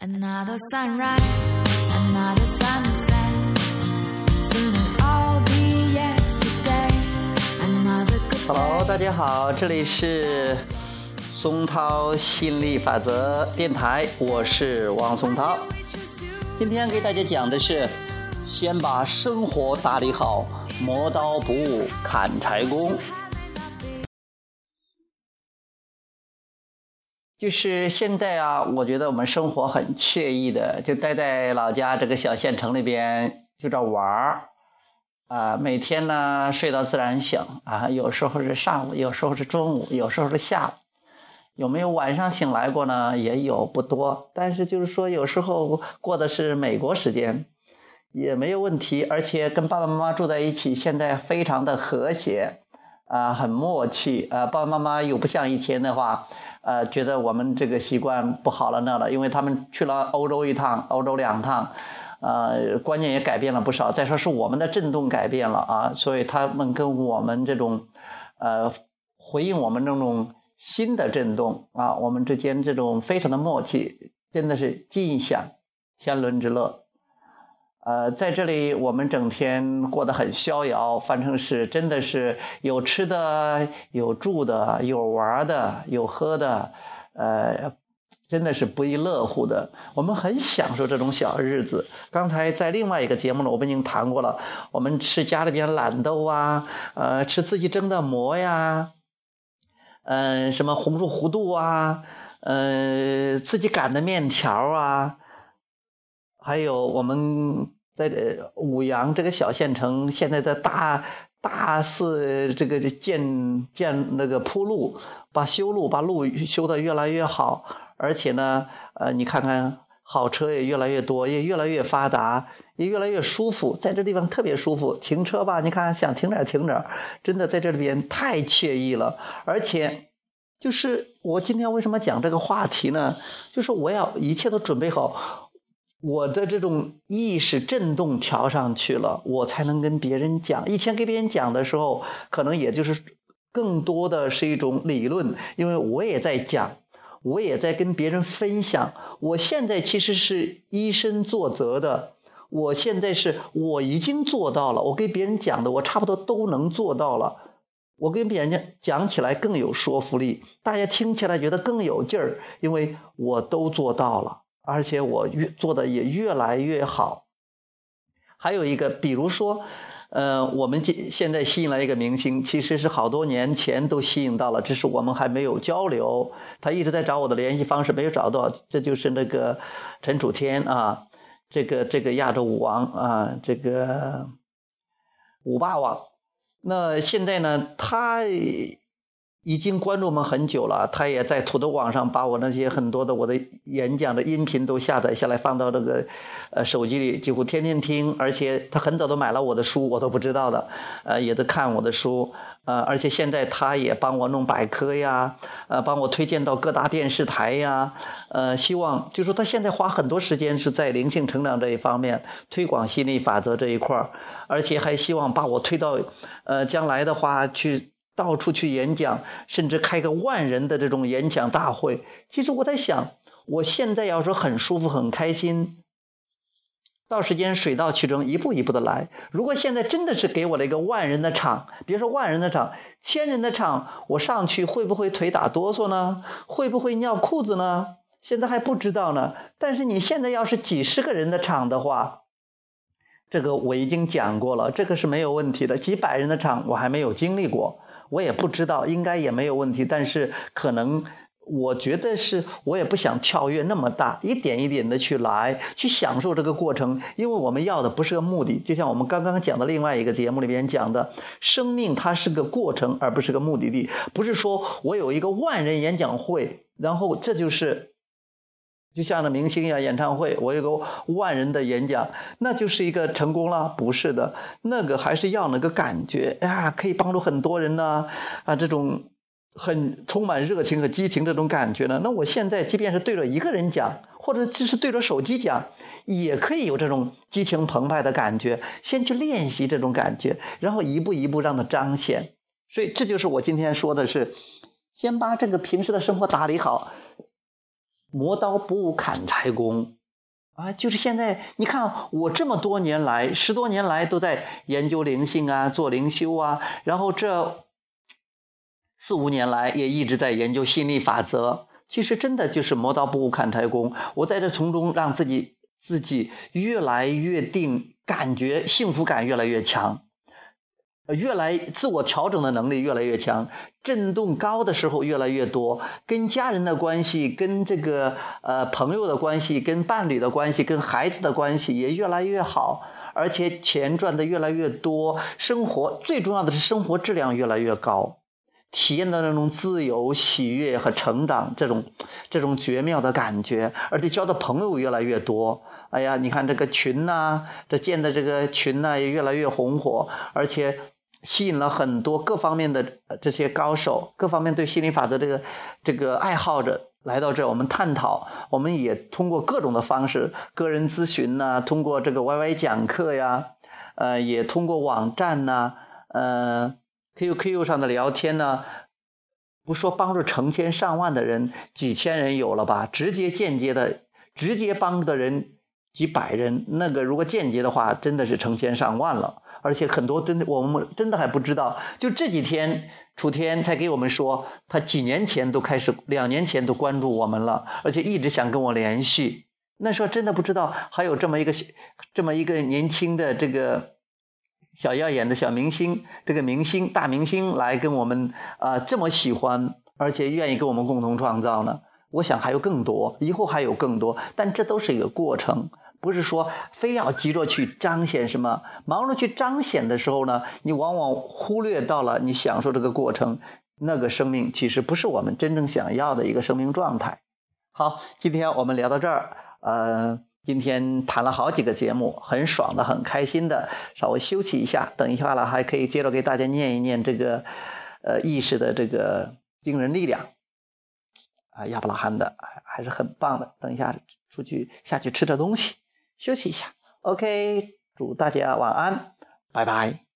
Another sunrise, another sunset. Soon all be yesterday. Another good Hello，大家好，这里是松涛心理法则电台，我是王松涛。今天给大家讲的是，先把生活打理好，磨刀不误砍柴工。就是现在啊，我觉得我们生活很惬意的，就待在老家这个小县城里边，就这玩儿。啊，每天呢睡到自然醒啊，有时候是上午，有时候是中午，有时候是下午。有没有晚上醒来过呢？也有不多，但是就是说有时候过的是美国时间，也没有问题。而且跟爸爸妈妈住在一起，现在非常的和谐，啊，很默契。啊，爸爸妈妈又不像以前的话。呃，觉得我们这个习惯不好了那了，因为他们去了欧洲一趟，欧洲两趟，呃，观念也改变了不少。再说是我们的震动改变了啊，所以他们跟我们这种，呃，回应我们这种新的震动啊，我们之间这种非常的默契，真的是尽享天伦之乐。呃，在这里我们整天过得很逍遥，反正是真的是有吃的、有住的、有玩的、有喝的，呃，真的是不亦乐乎的。我们很享受这种小日子。刚才在另外一个节目呢，我们已经谈过了，我们吃家里边懒豆啊，呃，吃自己蒸的馍呀，嗯，什么红薯糊肚啊，呃，自己擀的面条啊，还有我们。在这五阳这个小县城，现在在大大肆这个建建那个铺路，把修路把路修得越来越好，而且呢，呃，你看看好车也越来越多，也越来越发达，也越来越舒服，在这地方特别舒服，停车吧，你看想停哪停哪，真的在这里边太惬意了，而且就是我今天为什么讲这个话题呢？就是我要一切都准备好。我的这种意识振动调上去了，我才能跟别人讲。以前跟别人讲的时候，可能也就是更多的是一种理论，因为我也在讲，我也在跟别人分享。我现在其实是以身作则的，我现在是我已经做到了。我给别人讲的，我差不多都能做到了。我跟别人讲起来更有说服力，大家听起来觉得更有劲儿，因为我都做到了。而且我越做的也越来越好。还有一个，比如说，呃，我们现现在吸引了一个明星，其实是好多年前都吸引到了，只是我们还没有交流。他一直在找我的联系方式，没有找到。这就是那个陈楚天啊，这个这个亚洲舞王啊，这个舞霸王。那现在呢，他。已经关注我们很久了，他也在土豆网上把我那些很多的我的演讲的音频都下载下来，放到这个呃手机里，几乎天天听。而且他很早都买了我的书，我都不知道的，呃，也都看我的书，呃，而且现在他也帮我弄百科呀，呃，帮我推荐到各大电视台呀，呃，希望就说他现在花很多时间是在灵性成长这一方面，推广心理法则这一块儿，而且还希望把我推到呃将来的话去。到处去演讲，甚至开个万人的这种演讲大会。其实我在想，我现在要说很舒服、很开心，到时间水到渠成，一步一步的来。如果现在真的是给我了一个万人的场，别说万人的场，千人的场，我上去会不会腿打哆嗦呢？会不会尿裤子呢？现在还不知道呢。但是你现在要是几十个人的场的话，这个我已经讲过了，这个是没有问题的。几百人的场我还没有经历过。我也不知道，应该也没有问题，但是可能我觉得是我也不想跳跃那么大，一点一点的去来，去享受这个过程，因为我们要的不是个目的，就像我们刚刚讲的另外一个节目里边讲的，生命它是个过程，而不是个目的地，不是说我有一个万人演讲会，然后这就是。就像那明星一样，演唱会，我有个万人的演讲，那就是一个成功了？不是的，那个还是要那个感觉呀，可以帮助很多人呢，啊，这种很充满热情和激情这种感觉呢。那我现在即便是对着一个人讲，或者只是对着手机讲，也可以有这种激情澎湃的感觉。先去练习这种感觉，然后一步一步让它彰显。所以这就是我今天说的是，先把这个平时的生活打理好。磨刀不误砍柴工啊！就是现在，你看我这么多年来，十多年来都在研究灵性啊，做灵修啊，然后这四五年来也一直在研究心理法则。其实真的就是磨刀不误砍柴工，我在这从中让自己自己越来越定，感觉幸福感越来越强。越来自我调整的能力越来越强，震动高的时候越来越多，跟家人的关系、跟这个呃朋友的关系、跟伴侣的关系、跟孩子的关系也越来越好，而且钱赚的越来越多，生活最重要的是生活质量越来越高，体验到那种自由、喜悦和成长这种这种绝妙的感觉，而且交的朋友越来越多。哎呀，你看这个群呐，这建的这个群呐也越来越红火，而且。吸引了很多各方面的这些高手，各方面对心理法则这个这个爱好者来到这，我们探讨，我们也通过各种的方式，个人咨询呐，通过这个 YY 讲课呀，呃，也通过网站呐，呃，QQ 上的聊天呢，不说帮助成千上万的人，几千人有了吧，直接间接的，直接帮助的人几百人，那个如果间接的话，真的是成千上万了。而且很多真的，我们真的还不知道。就这几天，楚天才给我们说，他几年前都开始，两年前都关注我们了，而且一直想跟我联系。那时候真的不知道还有这么一个这么一个年轻的这个小耀眼的小明星，这个明星大明星来跟我们啊这么喜欢，而且愿意跟我们共同创造呢。我想还有更多，以后还有更多，但这都是一个过程。不是说非要急着去彰显什么，忙着去彰显的时候呢，你往往忽略到了你享受这个过程，那个生命其实不是我们真正想要的一个生命状态。好，今天我们聊到这儿，呃，今天谈了好几个节目，很爽的，很开心的，稍微休息一下，等一下了还可以接着给大家念一念这个呃意识的这个惊人力量啊，亚伯拉罕的还是很棒的。等一下出去下去吃点东西。休息一下，OK，祝大家晚安，拜拜。